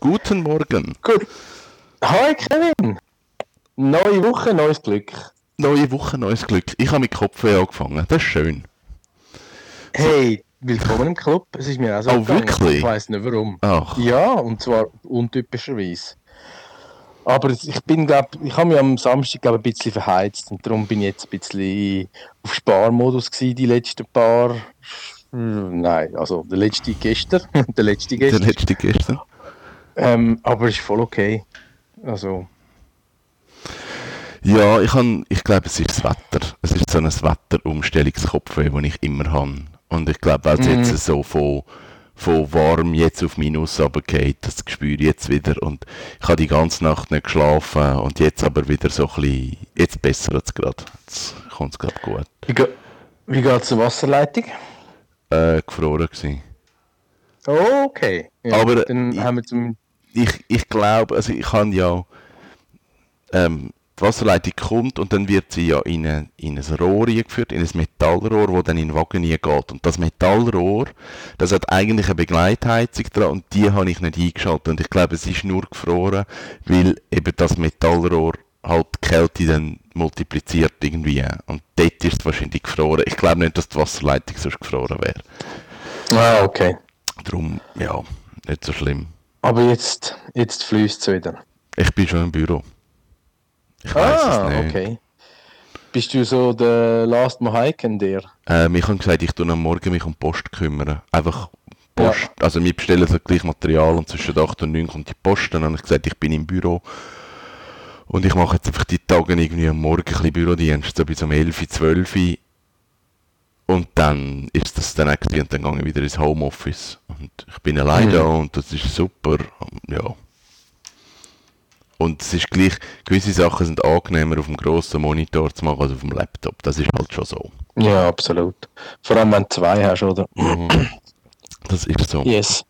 Guten Morgen. Gut. Hi Kevin. Neue Woche, neues Glück. Neue Woche, neues Glück. Ich habe mit Kopfweh angefangen. Das ist schön. Hey, willkommen im Club. Es ist mir auch so Oh, gegangen. wirklich? Ich weiß nicht warum. Ach, Ja, und zwar untypischerweise. Aber ich bin, glaub, ich habe mich am Samstag glaub, ein bisschen verheizt und darum bin ich jetzt ein bisschen auf Sparmodus gewesen, die letzten paar. Nein, also der letzte gestern, der letzte der gestern. letzte gestern. Ähm, aber ist voll okay. Also, Ja, ich, han, ich glaube, es ist das Wetter. Es ist so ein Wetterumstellungskopfweh, das ich immer habe. Und ich glaube, weil es Mhm. jetzt so von, von warm jetzt auf Minus runtergeht, das spüre ich jetzt wieder. Und ich habe die ganze Nacht nicht geschlafen und jetzt aber wieder so ein bisschen, jetzt bessert es gerade. Jetzt kommt es gerade gut. wie, ge wie geht es zur Wasserleitung? Äh, gefroren gewesen. Oh, okay. Ja, Aber dann ich- haben wir zum. Ich, ich glaube, also ich kann ja, ähm, die Wasserleitung kommt und dann wird sie ja in, ein- in ein Rohr eingeführt, in ein Metallrohr, wo dann in den Wagen geht. Und das Metallrohr, das hat eigentlich eine Begleitheizung dran und die habe ich nicht eingeschaltet. Und ich glaube, es ist nur gefroren, weil eben das Metallrohr halt die Kälte dann multipliziert irgendwie. Und dort ist es wahrscheinlich gefroren. Ich glaube nicht, dass die Wasserleitung sonst gefroren wäre. Ah, okay. Darum, ja, nicht so schlimm. Aber jetzt, jetzt fließt es wieder. Ich bin schon im Büro. Ich weiß ah, es nicht. okay. Bist du so der Last Mohican der? Ähm, ich habe gesagt, ich tue am Morgen mich um die Post kümmern. Einfach Post. Also wir bestellen so gleich Material und zwischen 8 und 9 kommt die Post. Dann habe ich gesagt, ich bin im Büro. Und ich mache jetzt einfach die Tage irgendwie am Morgen ein bisschen Bürodienst, so bis um 11, 12 Und dann ist das dann eigentlich, und dann gehe ich wieder ins Homeoffice. Und ich bin allein Mhm. da und das ist super. Ja. Und es ist gleich, gewisse Sachen sind angenehmer auf dem grossen Monitor zu machen als auf dem Laptop. Das ist halt schon so. Ja, absolut. Vor allem, wenn du zwei hast, oder? Das ist so. Yes.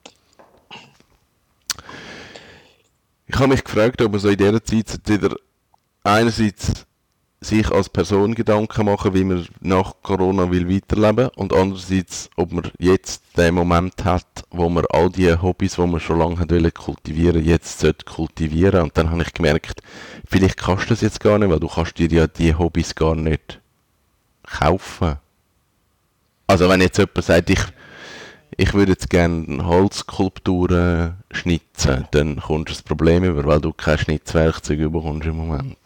Ich habe mich gefragt, ob man so in dieser Zeit wieder einerseits sich als Person Gedanken machen, wie man nach Corona will weiterleben und andererseits, ob man jetzt den Moment hat, wo man all die Hobbys, die man schon lange wollen kultivieren, jetzt sollte kultivieren. Und dann habe ich gemerkt, vielleicht kannst du das jetzt gar nicht, weil du kannst dir ja die Hobbys gar nicht kaufen. Also wenn jetzt jemand sagt, ich ich würde jetzt gerne Holzskulpturen schnitzen, dann kommst du das Problem über, weil du kein Schnitzwerkzeug bekommst im Moment.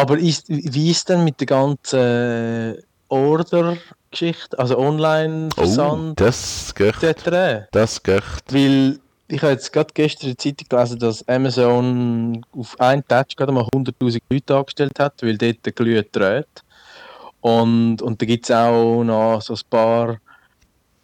Aber ist, wie ist denn mit der ganzen Order-Geschichte, also Oh, Online-Versand das geht. etc.? Das geht. Weil ich habe jetzt gerade gestern in der Zeitung gelesen, dass Amazon auf einen Touch gerade mal 100.000 Leute angestellt hat, weil dort der Glüh dreht. Und, und da gibt es auch noch so ein paar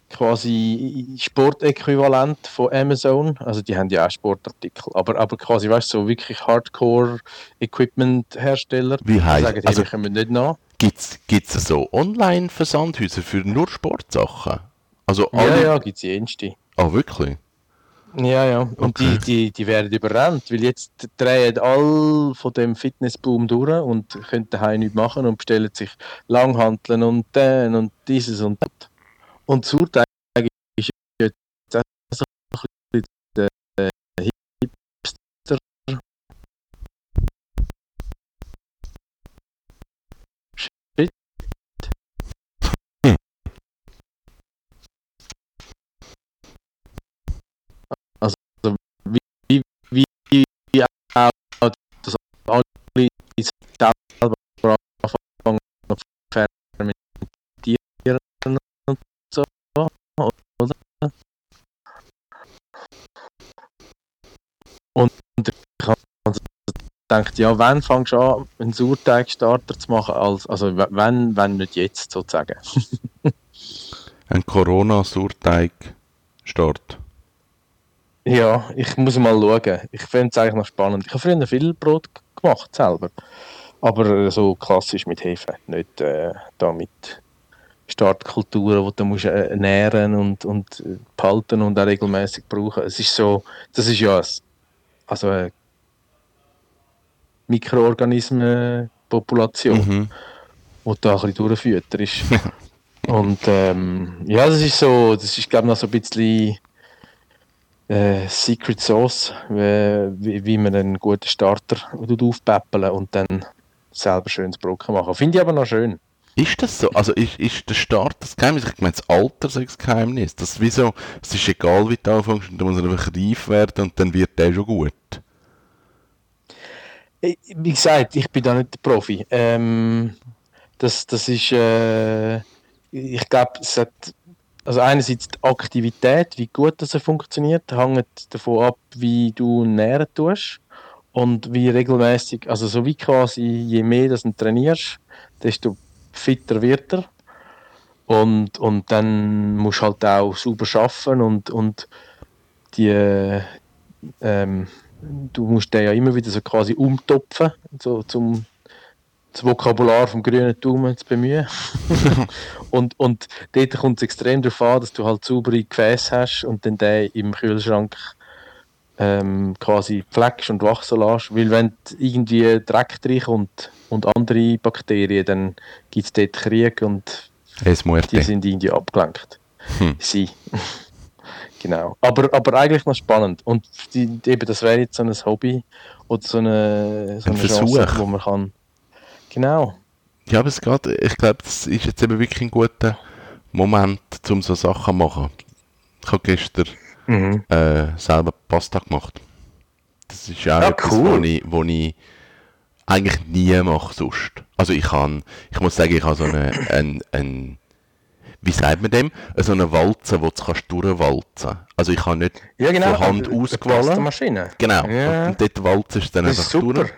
quasi Sportäquivalent von Amazon. Also die haben ja auch Sportartikel. Aber, aber quasi, weißt du, so wirklich Hardcore-Equipment-Hersteller. Wie sagen, hey, also wir kommen nicht nach. gibt's gibt's so Online-Versandhäuser für nur Sportsachen? Also Ja, alle. ja, gibt es jenste. Ah, wirklich? Ja, ja. Und Okay. die, die, die werden überrannt, weil jetzt drehen all von dem Fitnessboom durch und können daheim nichts machen und bestellen sich Langhanteln und den und dieses und das. Und das Urteil ist jetzt auch ein bisschen der Hipster. Shit. Also, wie, wie, wie auch das alle Und ich habe gedacht, ja, wann fängst du an, einen Sauerteigstarter zu machen? Als, also, wenn, wenn nicht jetzt, sozusagen. Ein Corona-Surteig-Start. Ja, ich muss mal schauen. Ich finde es eigentlich noch spannend. Ich habe früher viel Brot gemacht, selber. Aber äh, so klassisch mit Hefe, nicht äh, da mit Startkulturen, die du musst, äh, ernähren und, und äh, behalten und auch regelmäßig brauchen. Es ist so, das ist ja ein, also eine Mikroorganismenpopulation, Mhm. die da ein bisschen durchfüttert ist. und ähm, ja, das ist so, das ist glaube ich noch so ein bisschen äh, Secret Sauce, wie, wie man einen guten Starter aufpäppeln und dann selber schönes Brocken machen. Finde ich aber noch schön. Ist das so? Also ist, ist der Start das Geheimnis? Ich meine, das Alter ist das Geheimnis. Das ist wie so, es ist egal, wie du anfängst, du musst einfach reif werden und dann wird der schon gut. Wie gesagt, ich bin da nicht der Profi. Ähm, das, das ist, äh, ich glaube, es hat, also einerseits die Aktivität, wie gut das funktioniert, hängt davon ab, wie du nähren tust und wie regelmäßig, also so wie quasi, je mehr du trainierst, desto fitter wird er. Und, und dann musst du halt auch sauber arbeiten und, und die, ähm, du musst den ja immer wieder so quasi umtopfen, so zum das Vokabular vom grünen Daumen zu bemühen. und, und dort kommt es extrem darauf an, dass du halt saubere Gefäße hast und dann den im Kühlschrank ähm, quasi pflegst und wachsen lässt. Weil wenn irgendwie Dreck reinkommt und andere Bakterien, dann gibt es dort Krieg und die sind irgendwie abgelenkt. Hm. Sie. genau. Aber, aber eigentlich noch spannend. Und die, eben, das wäre jetzt so ein Hobby oder so eine, so eine ein Chance, wo man kann. Genau. Ja, aber es geht, ich glaube, das ist jetzt eben wirklich ein guter Moment, um so Sachen zu machen. Ich habe gestern mhm. äh, selber Pasta gemacht. Das ist auch ja, etwas, cool. wo, ich, wo ich eigentlich nie mache sonst. Also ich kann, ich muss sagen, ich habe so eine, ein, ein, wie sagt man dem? So eine Walze, wo du kannst durchwalzen. Also ich habe nicht ja, genau, von Hand ausgewählt. Maschine. Genau. Ja. Und dort walzt es dann einfach durch.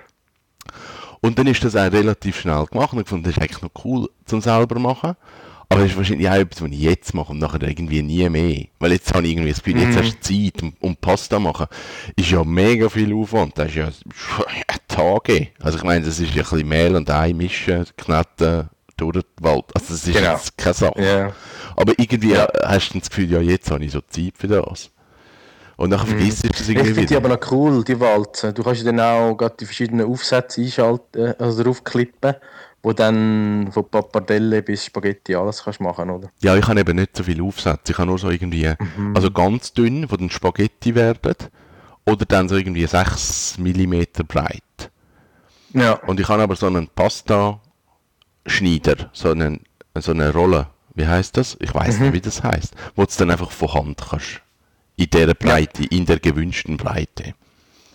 Und dann ist das auch relativ schnell gemacht und ich fand, das ist eigentlich noch cool zum selber machen. Aber das ist wahrscheinlich auch etwas, was ich jetzt mache und nachher irgendwie nie mehr. Weil jetzt habe ich irgendwie das Gefühl, jetzt mhm. hast du Zeit und, und Pasta machen. Ist ja mega viel Aufwand. Das ist ja Tage. Also ich meine, das ist ja ein bisschen Mehl und Ei mischen, kneten durch den Wald. Also das ist genau. jetzt keine Sache. Yeah. Aber irgendwie ja. hast du das Gefühl, ja jetzt habe ich so Zeit für das. Und nachher mhm. vergisst du das irgendwie Ich finde die aber noch cool, die Walzen. Du kannst dann auch die verschiedenen Aufsätze einschalten, also draufklippen wo dann von Pappardelle bis Spaghetti alles kannst machen, oder? Ja, ich habe eben nicht so viele Aufsätze. Ich habe nur so irgendwie, mhm. also ganz dünn, wo dann Spaghetti werden, oder dann so irgendwie 6 mm breit. Ja. Und ich habe aber so einen Pasta-Schneider, so, einen, so eine Rolle, wie heißt das? Ich weiß mhm. nicht, wie das heißt. Wo du dann einfach von Hand kannst. In der Breite, ja. in der gewünschten Breite.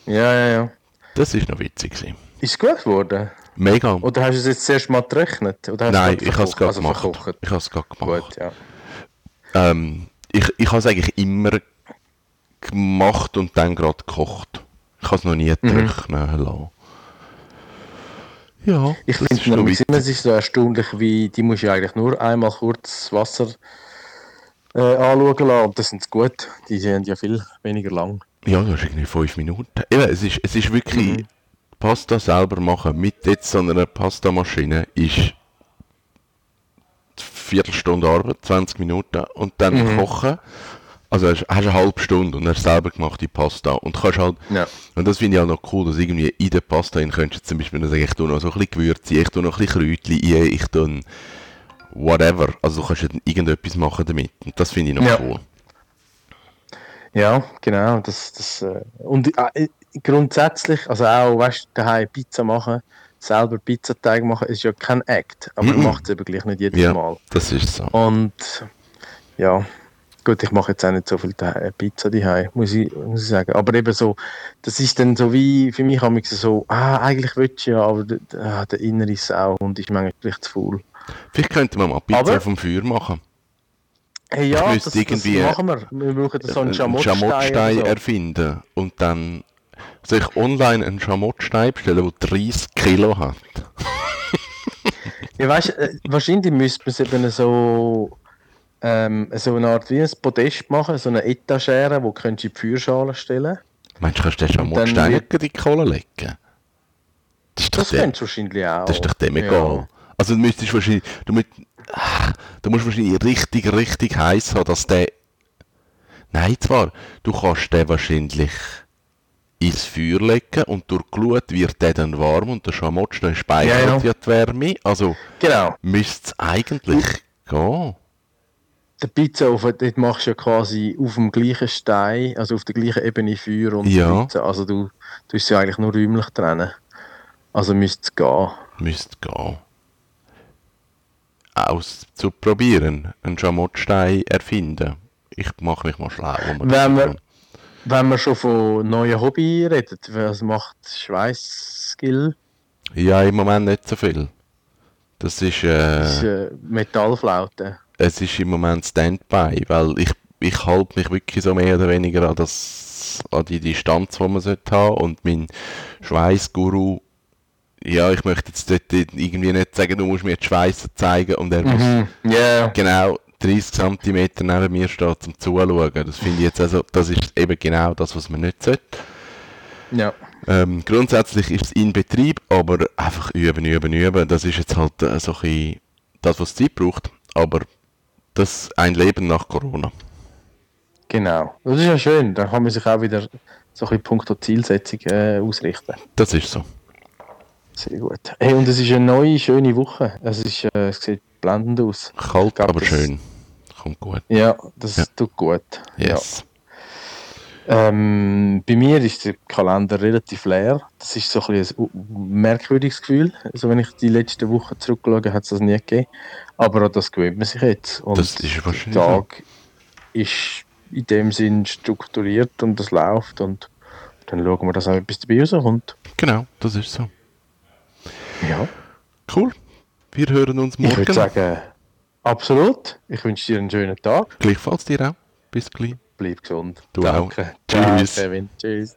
Ja, ja, ja. Das ist noch witzig. Gewesen. Ist es gut geworden? Mega. Oder hast du es jetzt zuerst mal gerechnet? Nein, ich habe es gerade also gemacht. Verkocht? Ich habe es gerade gemacht. Gut, ja. Ähm, ich ich habe es eigentlich immer gemacht und dann gerade gekocht. Ich habe es noch nie mhm. trocknen lassen. Ja. Ich finde es immer so erstaunlich, wie die musst du eigentlich nur einmal kurz Wasser äh, anschauen lassen und das sind gut. Die sind ja viel weniger lang. Ja, das ist irgendwie fünf Minuten. Eben, es ist, es ist wirklich... Mhm Pasta selber machen mit jetzt so einer Pastamaschine ist Viertelstunde Arbeit, 20 Minuten und dann mhm. kochen. Also hast, hast eine halbe Stunde und hast selber gemacht die Pasta und kannst halt, ja. und das finde ich auch noch cool, dass irgendwie in der Pasta in könntest du zum Beispiel sagen, ich tue noch so ein bisschen Gewürze, ich tue noch ein bisschen Kräutchen ein, ich tue whatever, also du kannst irgendetwas machen damit und das finde ich noch ja. cool. Ja, genau, das, das, äh, und äh, grundsätzlich, also auch, weißt du, daheim Pizza machen, selber Pizzateig machen, ist ja kein Act, aber man macht es eben gleich nicht jedes ja, Mal. das ist so. Und ja, gut, ich mache jetzt auch nicht so viel Pizza daheim, muss ich, muss ich sagen. Aber eben so, das ist dann so wie, für mich habe ich so, ah, eigentlich will ich ja, aber der, ah, der innere Sau und ist manchmal vielleicht zu faul. Vielleicht könnte man mal Pizza aber, vom Feuer machen. Hey, ja, das, das, machen wir. Wir brauchen so einen Schamottstein, Schamottstein so. erfinden und dann sich online einen Schamottstein bestellen, der 30 Kilo hat. ja, weißt äh, wahrscheinlich müsste man es eben so, ähm, so eine Art wie ein Podest machen, so eine Etagere, wo du in die Feuerschale stellen Meinst du, kannst du den Schamottstein in die Kohle legen? Das, das könntest du wahrscheinlich auch. Das ist doch dem egal. Ja. Also du müsstest wahrscheinlich, du, müsst, du musst wahrscheinlich richtig, richtig heiß haben, dass der... Nein, zwar, du kannst den wahrscheinlich ins Feuer legen und durch Glut wird der dann warm und der Schamottstein speichert ja, ja. ja die Wärme. Also genau. müsste es eigentlich gehen. der Pizzaofen, dort machst du ja quasi auf dem gleichen Stein, also auf der gleichen Ebene Feuer und Ja. Pizza. Also du tust sie eigentlich nur räumlich trennen. Also müsste es gehen. Müsste gehen. Auszuprobieren. Einen Schamottstein erfinden. Ich mache mich mal schlau. wo Wenn wir-. Wenn man schon von neuen Hobby redet, was macht Schweißskill? Ja, im Moment nicht so viel. Das ist, Das ist äh, äh, Metallflaute. es ist im Moment Standby, weil ich, ich halte mich wirklich so mehr oder weniger an, das, an die Distanz, die man sollte haben und mein Schweißguru, ja, ich möchte jetzt dort irgendwie nicht sagen, du musst mir die Schweiße zeigen und er muss Mhm. Ja. genau 30 cm neben mir steht zum Zuschauen. Das finde ich jetzt also, das ist eben genau das, was man nicht sollte. Ja. Ähm, grundsätzlich ist es in Betrieb, aber einfach üben, üben, üben. Das ist jetzt halt äh, so ein das, was Zeit braucht. Aber das ein Leben nach Corona. Genau. Das ist ja schön. Da kann man sich auch wieder so ein bisschen punkto Zielsetzung äh, ausrichten. Das ist so. Sehr gut. Hey, und es ist eine neue, schöne Woche. Es, ist, äh, es sieht blendend aus. Kalt, aber das- schön. Kommt gut. Ja, das Ja. tut gut. Yes. Ja. Ähm, bei mir ist der Kalender relativ leer. Das ist so ein, bisschen ein merkwürdiges Gefühl. Also wenn ich die letzten Wochen zurückschaue, hat es das nie gegeben. Aber an das gewöhnt man sich jetzt. Und Das ist wahrscheinlich der Tag ist in dem Sinn strukturiert und das läuft und dann schauen wir, dass auch etwas dabei rauskommt. Genau, das ist so. Ja. Cool. Wir hören uns Ich würde morgen. sagen, absolut. Ich wünsche dir einen schönen Tag. Gleichfalls dir auch. Bis gleich. Bleib gesund. Du auch. Ciao, Tschüss. Kevin. Tschüss.